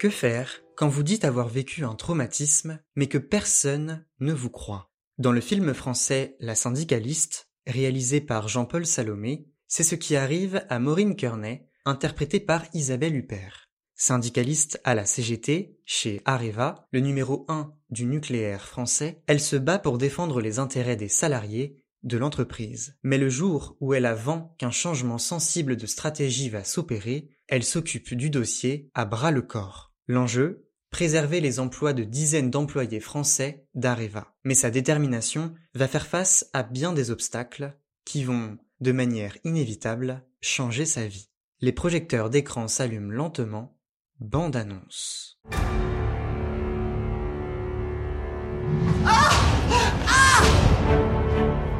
Que faire quand vous dites avoir vécu un traumatisme, mais que personne ne vous croit Dans le film français La syndicaliste, réalisé par Jean-Paul Salomé, c'est ce qui arrive à Maureen Kearney, interprétée par Isabelle Huppert. Syndicaliste à la CGT, chez Areva, le numéro 1 du nucléaire français, elle se bat pour défendre les intérêts des salariés de l'entreprise. Mais le jour où elle a vent qu'un changement sensible de stratégie va s'opérer, elle s'occupe du dossier à bras le corps. L'enjeu préserver les emplois de dizaines d'employés français d'Areva. Mais sa détermination va faire face à bien des obstacles qui vont, de manière inévitable, changer sa vie. Les projecteurs d'écran s'allument lentement Bande annonce.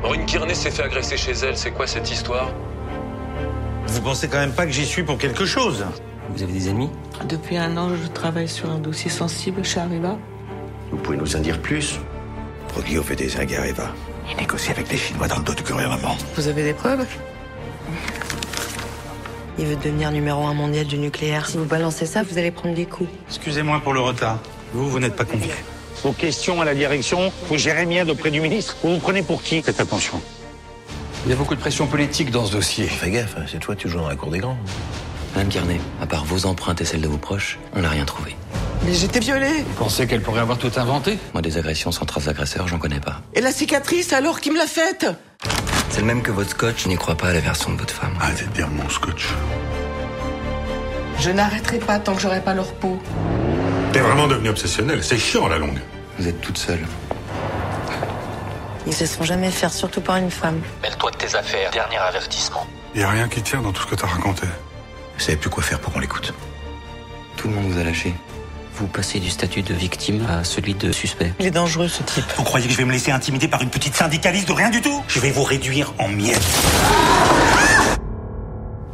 Maureen Kearney s'est fait agresser chez elle, c'est quoi cette histoire? Vous pensez quand même pas que j'y suis pour quelque chose? Vous avez des ennemis Depuis un an, je travaille sur un dossier sensible chez Arriva. Vous pouvez nous en dire plus Proglio fait des ingues à Areva. Il négocie avec les Chinois dans le dos du gouvernement. Vous avez des preuves Il veut devenir numéro un mondial du nucléaire. Si vous balancez ça, vous allez prendre des coups. Excusez-moi pour le retard. Vous, vous n'êtes pas convié. Vos questions à la direction, vous gérez bien auprès du ministre. Vous vous prenez pour qui Faites attention. Il y a beaucoup de pression politique dans ce dossier. Fais gaffe, hein, c'est toi tu joues dans la cour des grands. Madame Carnet, à part vos empreintes et celles de vos proches, on n'a rien trouvé. Mais j'étais violée Vous pensez qu'elle pourrait avoir tout inventé? Moi, des agressions sans trace d'agresseur, j'en connais pas. Et la cicatrice, alors, qui me l'a faite? C'est le même que votre scotch, je n'y crois pas à la version de votre femme. Arrêtez de dire mon scotch. Je n'arrêterai pas tant que j'aurai pas leur peau. T'es vraiment devenu obsessionnel, c'est chiant à la longue. Vous êtes toute seule. Ils se font jamais faire, surtout par une femme. Mêle-toi de tes affaires. Dernier avertissement. Y a rien qui tient dans tout ce que t'as raconté. Je savais plus quoi faire pour qu'on l'écoute. Tout le monde vous a lâché. Vous passez du statut de victime à celui de suspect. Il est dangereux, ce type. Vous croyez que je vais me laisser intimider par une petite syndicaliste de rien du tout? Je vais vous réduire en miettes.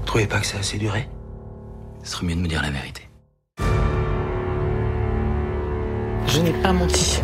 Vous trouvez pas que c'est assez duré? Ce serait mieux de me dire la vérité. Je n'ai pas menti.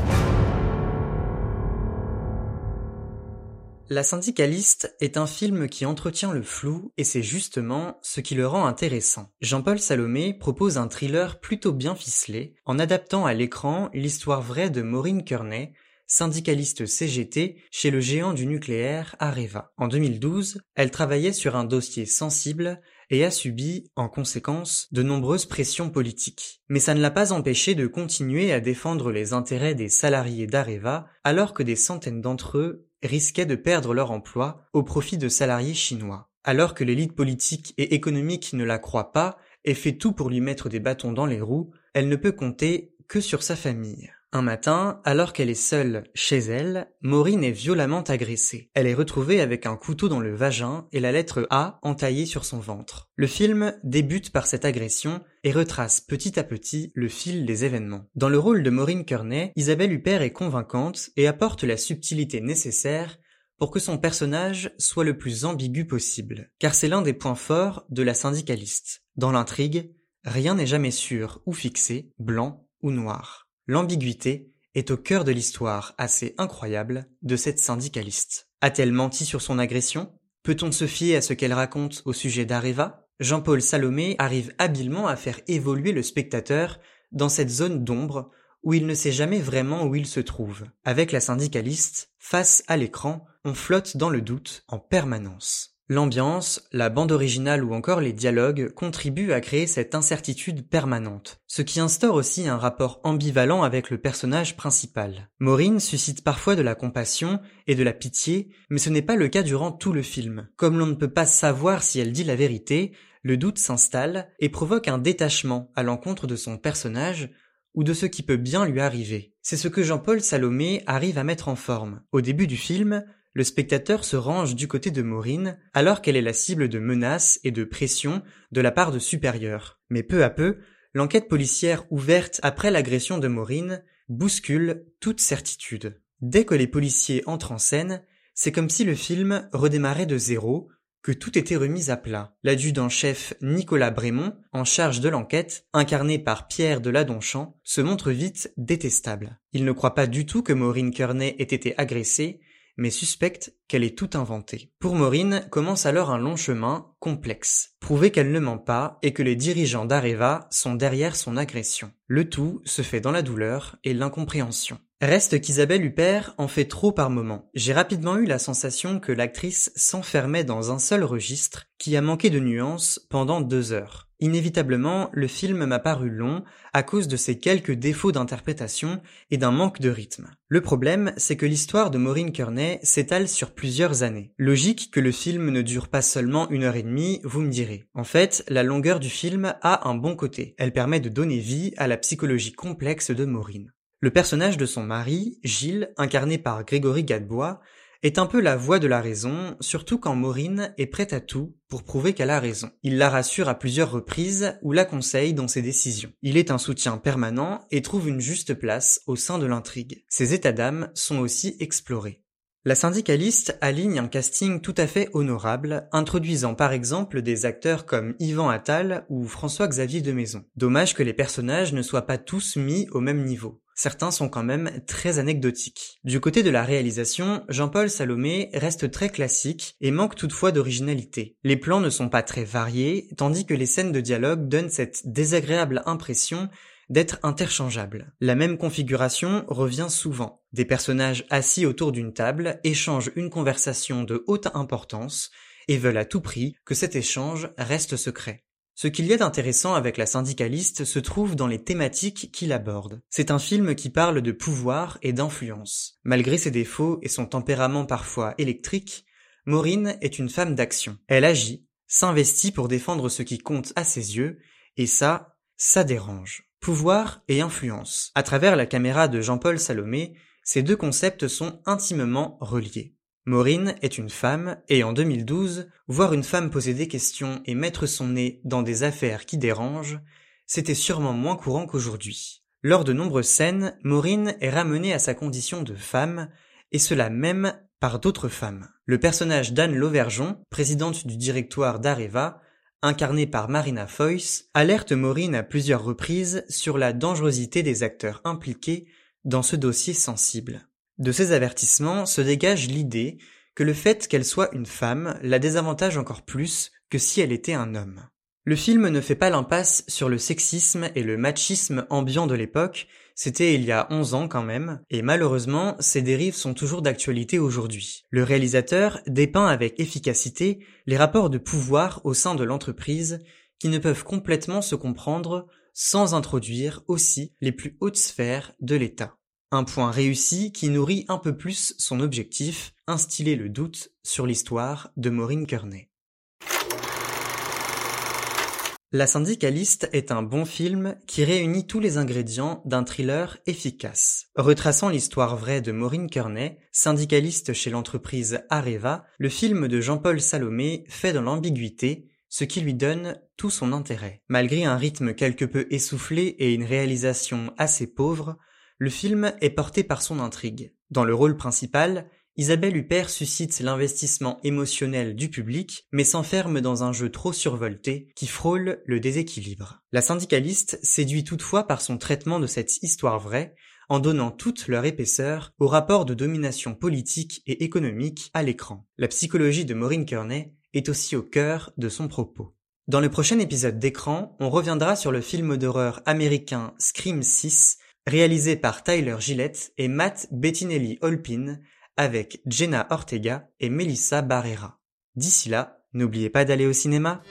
La syndicaliste est un film qui entretient le flou et c'est justement ce qui le rend intéressant. Jean-Paul Salomé propose un thriller plutôt bien ficelé en adaptant à l'écran l'histoire vraie de Maureen Kearney, syndicaliste CGT chez le géant du nucléaire Areva. En 2012, elle travaillait sur un dossier sensible et a subi, en conséquence, de nombreuses pressions politiques. Mais ça ne l'a pas empêché de continuer à défendre les intérêts des salariés d'Areva alors que des centaines d'entre eux risquaient de perdre leur emploi au profit de salariés chinois. Alors que l'élite politique et économique ne la croit pas et fait tout pour lui mettre des bâtons dans les roues, elle ne peut compter que sur sa famille. Un matin, alors qu'elle est seule chez elle, Maureen est violemment agressée. Elle est retrouvée avec un couteau dans le vagin et la lettre A entaillée sur son ventre. Le film débute par cette agression et retrace petit à petit le fil des événements. Dans le rôle de Maureen Kearney, Isabelle Huppert est convaincante et apporte la subtilité nécessaire pour que son personnage soit le plus ambigu possible. Car c'est l'un des points forts de la syndicaliste. Dans l'intrigue, rien n'est jamais sûr ou fixé, blanc ou noir. L'ambiguïté est au cœur de l'histoire assez incroyable de cette syndicaliste. A-t-elle menti sur son agression? Peut-on se fier à ce qu'elle raconte au sujet d'Areva? Jean-Paul Salomé arrive habilement à faire évoluer le spectateur dans cette zone d'ombre où il ne sait jamais vraiment où il se trouve. Avec la syndicaliste, face à l'écran, on flotte dans le doute en permanence. L'ambiance, la bande originale ou encore les dialogues contribuent à créer cette incertitude permanente, ce qui instaure aussi un rapport ambivalent avec le personnage principal. Maureen suscite parfois de la compassion et de la pitié, mais ce n'est pas le cas durant tout le film. Comme l'on ne peut pas savoir si elle dit la vérité, le doute s'installe et provoque un détachement à l'encontre de son personnage ou de ce qui peut bien lui arriver. C'est ce que Jean-Paul Salomé arrive à mettre en forme. Au début du film, le spectateur se range du côté de Maureen alors qu'elle est la cible de menaces et de pressions de la part de supérieurs. Mais peu à peu, l'enquête policière ouverte après l'agression de Maureen bouscule toute certitude. Dès que les policiers entrent en scène, c'est comme si le film redémarrait de zéro, que tout était remis à plat. L'adjudant-chef Nicolas Brémond, en charge de l'enquête, incarné par Pierre de Ladonchamp, se montre vite détestable. Il ne croit pas du tout que Maureen Kearney ait été agressée mais suspecte qu'elle est tout inventée. Pour Maureen commence alors un long chemin complexe, prouver qu'elle ne ment pas et que les dirigeants d'Areva sont derrière son agression. Le tout se fait dans la douleur et l'incompréhension. Reste qu'Isabelle Huppert en fait trop par moments. J'ai rapidement eu la sensation que l'actrice s'enfermait dans un seul registre qui a manqué de nuances pendant deux heures. Inévitablement, le film m'a paru long à cause de ses quelques défauts d'interprétation et d'un manque de rythme. Le problème, c'est que l'histoire de Maureen Kearney s'étale sur plusieurs années. Logique que le film ne dure pas seulement une heure et demie, vous me direz. En fait, la longueur du film a un bon côté. Elle permet de donner vie à la psychologie complexe de Maureen. Le personnage de son mari, Gilles, incarné par Grégory Gadebois, est un peu la voix de la raison, surtout quand Maureen est prête à tout pour prouver qu'elle a raison. Il la rassure à plusieurs reprises ou la conseille dans ses décisions. Il est un soutien permanent et trouve une juste place au sein de l'intrigue. Ses états d'âme sont aussi explorés. La syndicaliste aligne un casting tout à fait honorable, introduisant par exemple des acteurs comme Yvan Attal ou François-Xavier de Maison. Dommage que les personnages ne soient pas tous mis au même niveau. Certains sont quand même très anecdotiques. Du côté de la réalisation, Jean-Paul Salomé reste très classique et manque toutefois d'originalité. Les plans ne sont pas très variés, tandis que les scènes de dialogue donnent cette désagréable impression d'être interchangeables. La même configuration revient souvent. Des personnages assis autour d'une table échangent une conversation de haute importance et veulent à tout prix que cet échange reste secret. Ce qu'il y a d'intéressant avec la syndicaliste se trouve dans les thématiques qu'il aborde. C'est un film qui parle de pouvoir et d'influence. Malgré ses défauts et son tempérament parfois électrique, Maureen est une femme d'action. Elle agit, s'investit pour défendre ce qui compte à ses yeux, et ça, ça dérange. Pouvoir et influence. À travers la caméra de Jean-Paul Salomé, ces deux concepts sont intimement reliés. Maureen est une femme, et en 2012, voir une femme poser des questions et mettre son nez dans des affaires qui dérangent, c'était sûrement moins courant qu'aujourd'hui. Lors de nombreuses scènes, Maureen est ramenée à sa condition de femme, et cela même par d'autres femmes. Le personnage d'Anne Lauvergeon, présidente du directoire d'Areva, incarné par Marina Foyce, alerte Maureen à plusieurs reprises sur la dangerosité des acteurs impliqués dans ce dossier sensible. De ces avertissements se dégage l'idée que le fait qu'elle soit une femme la désavantage encore plus que si elle était un homme. Le film ne fait pas l'impasse sur le sexisme et le machisme ambiant de l'époque, c'était il y a 11 ans quand même, et malheureusement, ces dérives sont toujours d'actualité aujourd'hui. Le réalisateur dépeint avec efficacité les rapports de pouvoir au sein de l'entreprise qui ne peuvent complètement se comprendre sans introduire aussi les plus hautes sphères de l'État. Un point réussi qui nourrit un peu plus son objectif, instiller le doute sur l'histoire de Maureen Kearney. La syndicaliste est un bon film qui réunit tous les ingrédients d'un thriller efficace. Retraçant l'histoire vraie de Maureen Kearney, syndicaliste chez l'entreprise Areva, le film de Jean-Paul Salomé fait dans l'ambiguïté, ce qui lui donne tout son intérêt. Malgré un rythme quelque peu essoufflé et une réalisation assez pauvre, le film est porté par son intrigue. Dans le rôle principal, Isabelle Huppert suscite l'investissement émotionnel du public, mais s'enferme dans un jeu trop survolté qui frôle le déséquilibre. La syndicaliste séduit toutefois par son traitement de cette histoire vraie, en donnant toute leur épaisseur au rapport de domination politique et économique à l'écran. La psychologie de Maureen Kearney est aussi au cœur de son propos. Dans le prochain épisode d'écran, on reviendra sur le film d'horreur américain Scream 6 réalisé par Tyler Gillette et Matt Bettinelli-Holpin avec Jenna Ortega et Melissa Barrera. D'ici là, n'oubliez pas d'aller au cinéma.